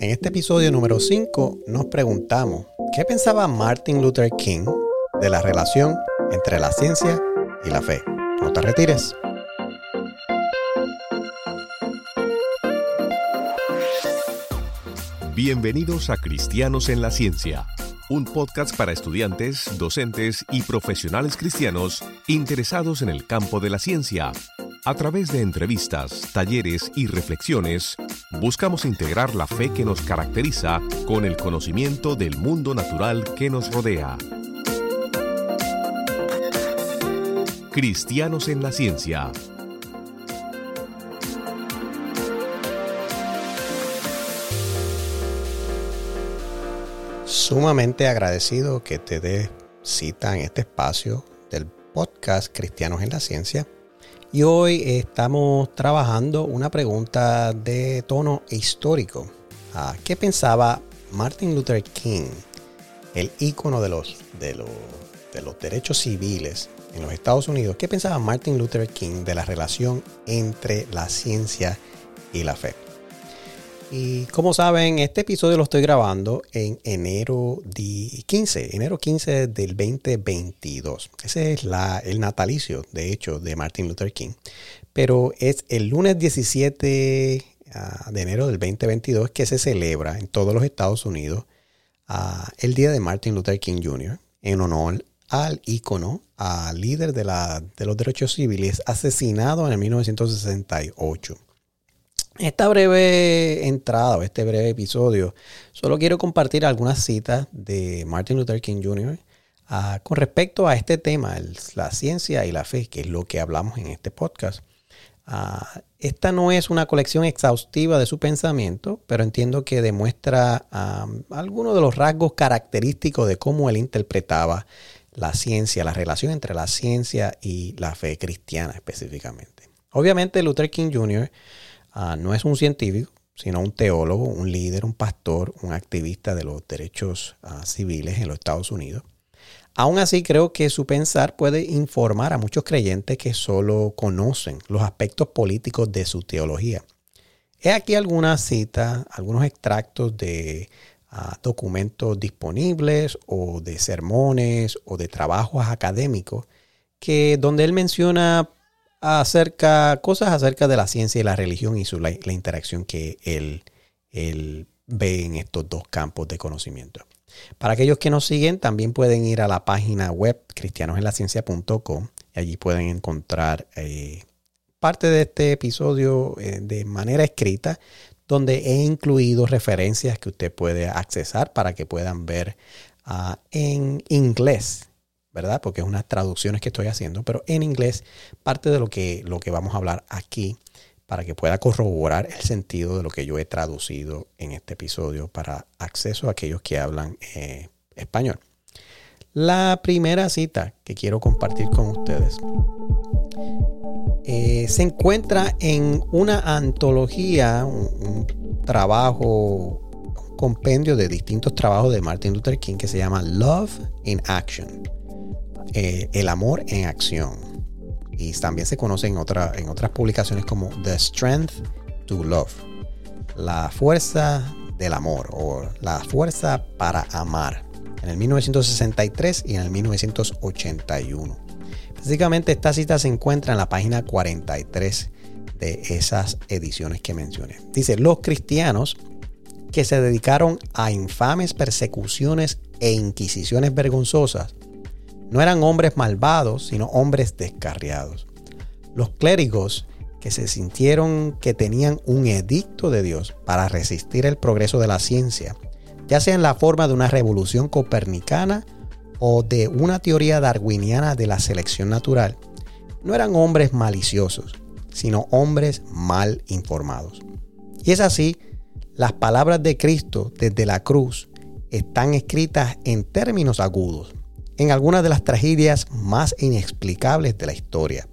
En este episodio número 5 nos preguntamos qué pensaba Martin Luther King de la relación entre la ciencia y la fe. No te retires. Bienvenidos a Cristianos en la Ciencia, un podcast para estudiantes, docentes y profesionales cristianos interesados en el campo de la ciencia. A través de entrevistas, talleres y reflexiones, buscamos integrar la fe que nos caracteriza con el conocimiento del mundo natural que nos rodea. Cristianos en la Ciencia sumamente agradecido que te dé cita en este espacio del podcast Cristianos en la Ciencia. Y hoy estamos trabajando una pregunta de tono histórico. Ah, ¿Qué pensaba Martin Luther King, el ícono de los, de, los, de los derechos civiles en los Estados Unidos? ¿Qué pensaba Martin Luther King de la relación entre la ciencia y la fe? Y como saben, este episodio lo estoy grabando en enero 15, enero 15 del 2022. Ese es la, el natalicio, de hecho, de Martin Luther King. Pero es el lunes 17 ah, de enero del 2022 que se celebra en todos los Estados Unidos ah, el Día de Martin Luther King Jr. en honor al ícono, al líder de, la, de los derechos civiles asesinado en el 1968 esta breve entrada o este breve episodio, solo quiero compartir algunas citas de Martin Luther King Jr. Ah, con respecto a este tema, la ciencia y la fe, que es lo que hablamos en este podcast. Ah, esta no es una colección exhaustiva de su pensamiento, pero entiendo que demuestra algunos de los rasgos característicos de cómo él interpretaba la ciencia, la relación entre la ciencia y la fe cristiana específicamente. Obviamente Luther King Jr. Ah, no es un científico, sino un teólogo, un líder, un pastor, un activista de los derechos ah, civiles en los Estados Unidos. Aún así, creo que su pensar puede informar a muchos creyentes que solo conocen los aspectos políticos de su teología. He aquí algunas citas, algunos extractos de ah, documentos disponibles o de sermones o de trabajos académicos que donde él menciona acerca, cosas acerca de la ciencia y la religión y su, la, interacción que él, él ve en estos dos campos de conocimiento. Para aquellos que nos siguen, también pueden ir a la página web cristianosenlaciencia.com y allí pueden encontrar eh, parte de este episodio eh, de manera escrita, donde he incluido referencias que usted puede accesar para que puedan ver ah, en inglés ¿verdad? Porque es unas traducciones que estoy haciendo, pero en inglés parte de lo que, lo que vamos a hablar aquí para que pueda corroborar el sentido de lo que yo he traducido en este episodio para acceso a aquellos que hablan eh, español. La primera cita que quiero compartir con ustedes eh, se encuentra en una antología, un, un trabajo, un compendio de distintos trabajos de Martin Luther King que se llama Love in Action. Eh, el amor en acción. Y también se conoce en, en otras publicaciones como The Strength to Love. La fuerza del amor o la fuerza para amar. En el 1963 y en el 1981. Básicamente esta cita se encuentra en la página 43 de esas ediciones que mencioné. Dice, los cristianos que se dedicaron a infames persecuciones e inquisiciones vergonzosas no eran hombres malvados, sino hombres descarriados. Los clérigos que se sintieron que tenían un edicto de Dios para resistir el progreso de la ciencia, ya sea en la forma de una revolución copernicana o de una teoría darwiniana de la selección natural, no eran hombres maliciosos, sino hombres mal informados. Y es así, las palabras de Cristo desde la cruz están escritas en términos agudos, en algunas de las tragedias más inexplicables de la historia.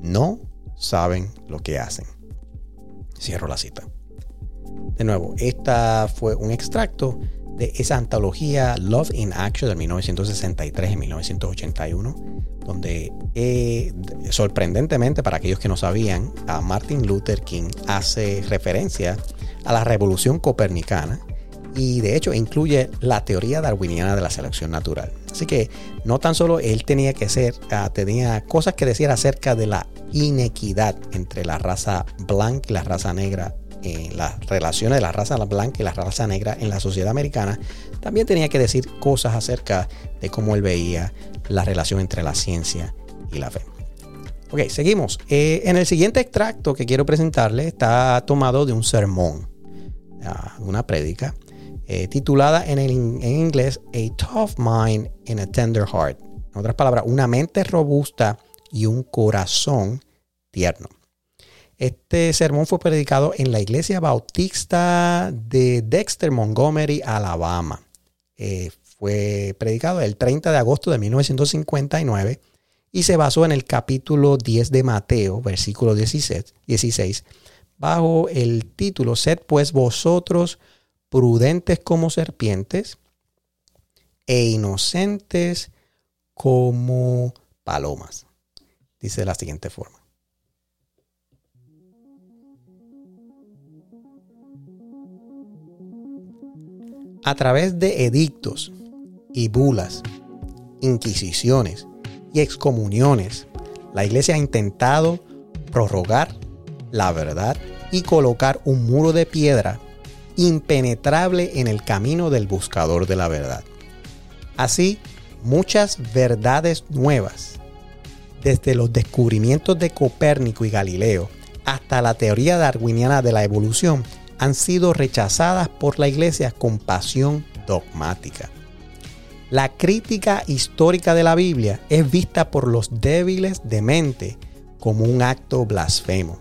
No saben lo que hacen. Cierro la cita. De nuevo, esta fue un extracto de esa antología Love in Action de 1963 y 1981, donde eh, sorprendentemente para aquellos que no sabían, a Martin Luther King hace referencia a la revolución copernicana y de hecho incluye la teoría darwiniana de la selección natural. Así que no tan solo él tenía que ser, ah, tenía cosas que decir acerca de la inequidad entre la raza blanca y la raza negra, en las relaciones de la raza blanca y la raza negra en la sociedad americana, también tenía que decir cosas acerca de cómo él veía la relación entre la ciencia y la fe. Ok, seguimos. Eh, en el siguiente extracto que quiero presentarle está tomado de un sermón, ah, una prédica, eh, titulada en, en inglés A Tough Mind and a Tender Heart. En otras palabras, una mente robusta y un corazón tierno. Este sermón fue predicado en la iglesia bautista de Dexter, Montgomery, Alabama. Eh, fue predicado el 30 de agosto de 1959 y se basó en el capítulo 10 de Mateo, versículo 16, 16 bajo el título, Sed pues vosotros prudentes como serpientes e inocentes como palomas. Dice de la siguiente forma. A través de edictos y bulas, inquisiciones y excomuniones, la iglesia ha intentado prorrogar la verdad y colocar un muro de piedra impenetrable en el camino del buscador de la verdad. Así, muchas verdades nuevas desde los descubrimientos de Copérnico y Galileo hasta la teoría darwiniana de la evolución, han sido rechazadas por la Iglesia con pasión dogmática. La crítica histórica de la Biblia es vista por los débiles de mente como un acto blasfemo.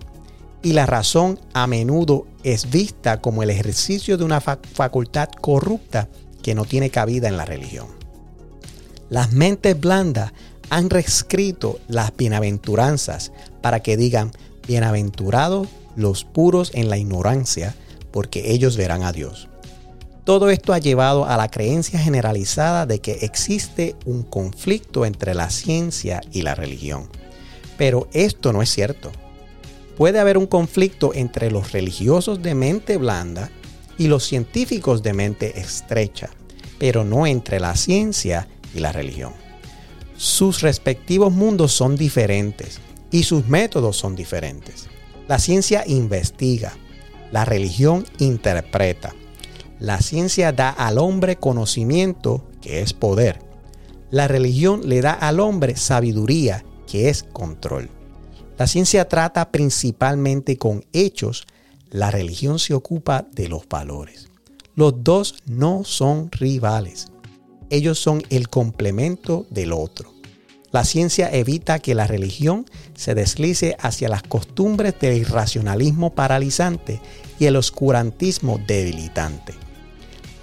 Y la razón a menudo es vista como el ejercicio de una facultad corrupta que no tiene cabida en la religión. Las mentes blandas han reescrito las bienaventuranzas para que digan, bienaventurados los puros en la ignorancia, porque ellos verán a Dios. Todo esto ha llevado a la creencia generalizada de que existe un conflicto entre la ciencia y la religión. Pero esto no es cierto. Puede haber un conflicto entre los religiosos de mente blanda y los científicos de mente estrecha, pero no entre la ciencia y la religión. Sus respectivos mundos son diferentes y sus métodos son diferentes. La ciencia investiga, la religión interpreta. La ciencia da al hombre conocimiento, que es poder. La religión le da al hombre sabiduría, que es control. La ciencia trata principalmente con hechos, la religión se ocupa de los valores. Los dos no son rivales ellos son el complemento del otro. La ciencia evita que la religión se deslice hacia las costumbres del irracionalismo paralizante y el oscurantismo debilitante.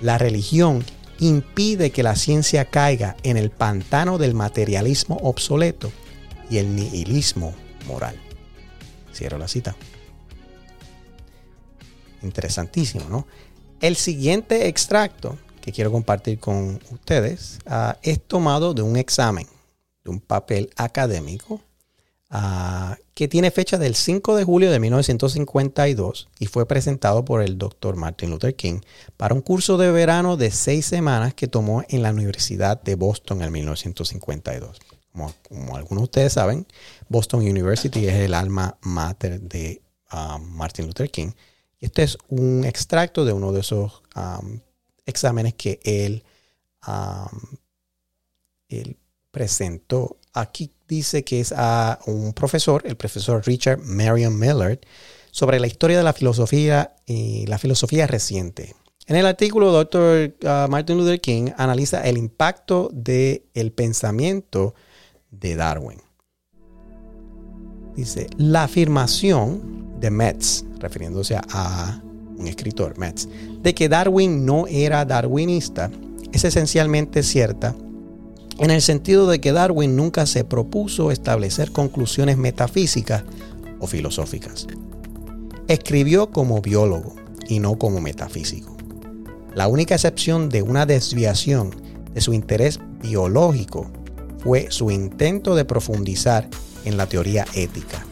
La religión impide que la ciencia caiga en el pantano del materialismo obsoleto y el nihilismo moral. Cierro la cita. Interesantísimo, ¿no? El siguiente extracto que quiero compartir con ustedes ah, es tomado de un examen, de un papel académico ah, que tiene fecha del 5 de julio de 1952 y fue presentado por el doctor Martin Luther King para un curso de verano de seis semanas que tomó en la Universidad de Boston en 1952. Como, algunos de ustedes saben, Boston University es el alma mater de ah, Martin Luther King. Este es un extracto de uno de esos exámenes que él, él presentó. Aquí dice que es a un profesor, el profesor Richard Marion Millard, sobre la historia de la filosofía y la filosofía reciente. En el artículo, Dr. Ah, Martin Luther King analiza el impacto del el pensamiento de Darwin. Dice, la afirmación de Metz, refiriéndose a un escritor, Metz, de que Darwin no era darwinista es esencialmente cierta en el sentido de que Darwin nunca se propuso establecer conclusiones metafísicas o filosóficas. Escribió como biólogo y no como metafísico. La única excepción de una desviación de su interés biológico fue su intento de profundizar en la teoría ética.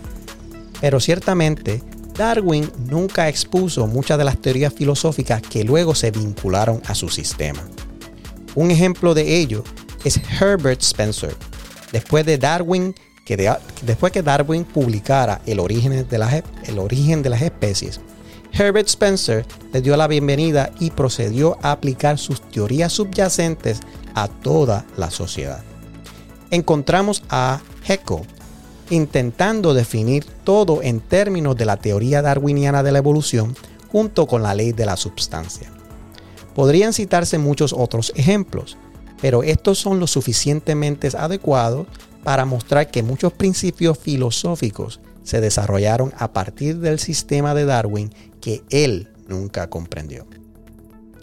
Pero ciertamente Darwin nunca expuso muchas de las teorías filosóficas que luego se vincularon a su sistema. Un ejemplo de ello es Herbert Spencer. Después de Darwin, que después que Darwin publicara el origen, de las, el origen de las especies, Herbert Spencer le dio la bienvenida y procedió a aplicar sus teorías subyacentes a toda la sociedad. Encontramos a Haeckel intentando definir todo en términos de la teoría darwiniana de la evolución junto con la ley de la substancia. Podrían citarse muchos otros ejemplos, pero estos son lo suficientemente adecuados para mostrar que muchos principios filosóficos se desarrollaron a partir del sistema de Darwin que él nunca comprendió.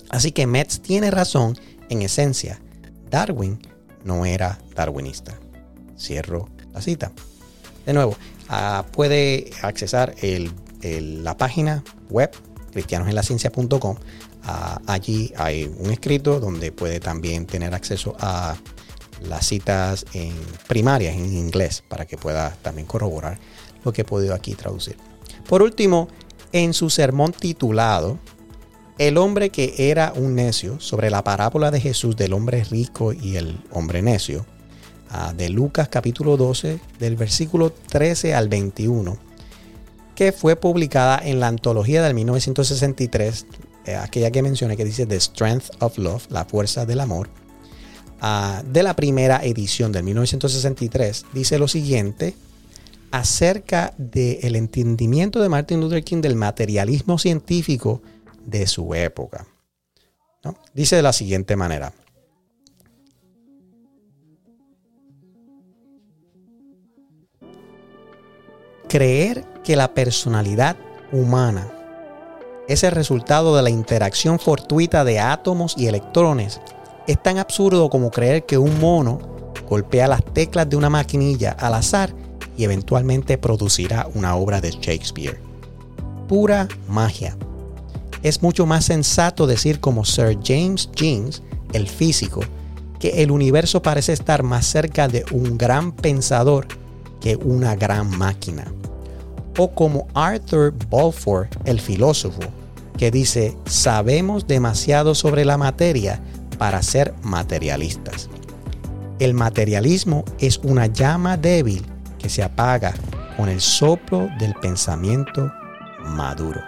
Así que Metz tiene razón en esencia. Darwin no era darwinista. Cierro la cita. De nuevo, ah, puede accesar la página web cristianosenlaciencia.com. Ah, allí hay un escrito donde puede también tener acceso a las citas en primarias en inglés para que pueda también corroborar lo que he podido aquí traducir. Por último, en su sermón titulado El hombre que era un necio sobre la parábola de Jesús del hombre rico y el hombre necio, ah, de Lucas capítulo 12, del versículo 13 al 21, que fue publicada en la antología del 1963, eh, aquella que mencioné que dice The Strength of Love, la fuerza del amor, ah, de la primera edición del 1963, dice lo siguiente, acerca del entendimiento de Martin Luther King del materialismo científico de su época. Dice de la siguiente manera. Creer que la personalidad humana es el resultado de la interacción fortuita de átomos y electrones es tan absurdo como creer que un mono golpea las teclas de una maquinilla al azar y eventualmente producirá una obra de Shakespeare. Pura magia. Es mucho más sensato decir como Sir James Jeans, el físico, que el universo parece estar más cerca de un gran pensador que una gran máquina. O como Arthur Balfour, el filósofo, que dice, sabemos demasiado sobre la materia para ser materialistas. El materialismo es una llama débil que se apaga con el soplo del pensamiento maduro.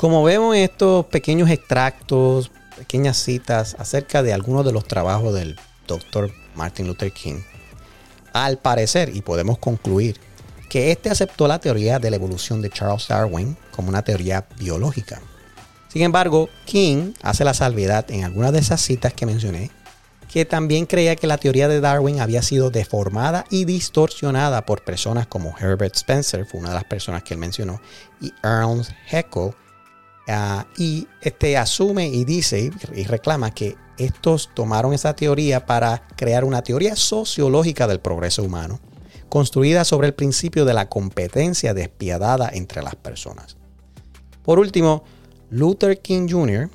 Como vemos en estos pequeños extractos, pequeñas citas acerca de algunos de los trabajos del doctor Martin Luther King, al parecer, y podemos concluir, que éste aceptó la teoría de la evolución de Charles Darwin como una teoría biológica. Sin embargo, King hace la salvedad en algunas de esas citas que mencioné, que también creía que la teoría de Darwin había sido deformada y distorsionada por personas como Herbert Spencer, fue una de las personas que él mencionó, y Ernst Haeckel, ah, y este asume y dice y reclama que estos tomaron esa teoría para crear una teoría sociológica del progreso humano, construida sobre el principio de la competencia despiadada entre las personas. Por último, Luther King Jr.,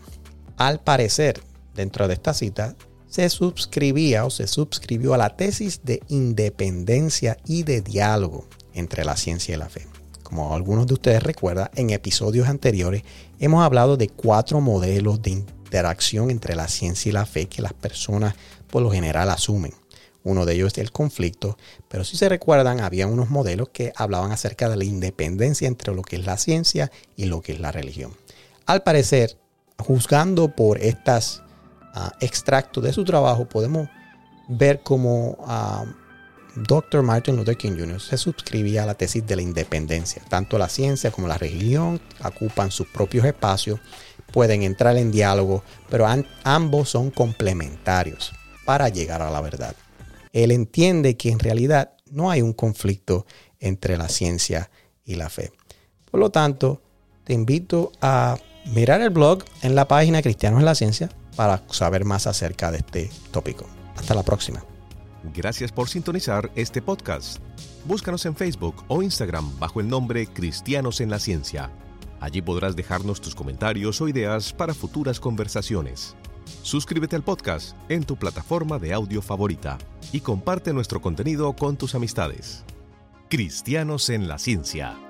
al parecer, dentro de esta cita, se suscribía o se suscribió a la tesis de independencia y de diálogo entre la ciencia y la fe. Como algunos de ustedes recuerdan, en episodios anteriores hemos hablado de cuatro modelos de interacción entre la ciencia y la fe que las personas por lo general asumen. Uno de ellos es el conflicto, pero si se recuerdan, había unos modelos que hablaban acerca de la independencia entre lo que es la ciencia y lo que es la religión. Al parecer, juzgando por estos ah, extractos de su trabajo, podemos ver cómo uh, Dr. Martin Luther King Jr. se suscribía a la tesis de la independencia. Tanto la ciencia como la religión ocupan sus propios espacios, pueden entrar en diálogo, pero ambos son complementarios para llegar a la verdad. Él entiende que en realidad no hay un conflicto entre la ciencia y la fe. Por lo tanto, te invito a mirar el blog en la página Cristianos en la Ciencia para saber más acerca de este tópico. Hasta la próxima. Gracias por sintonizar este podcast. Búscanos en Facebook o Instagram bajo el nombre Cristianos en la Ciencia. Allí podrás dejarnos tus comentarios o ideas para futuras conversaciones. Suscríbete al podcast en tu plataforma de audio favorita y comparte nuestro contenido con tus amistades. Cristianos en la Ciencia.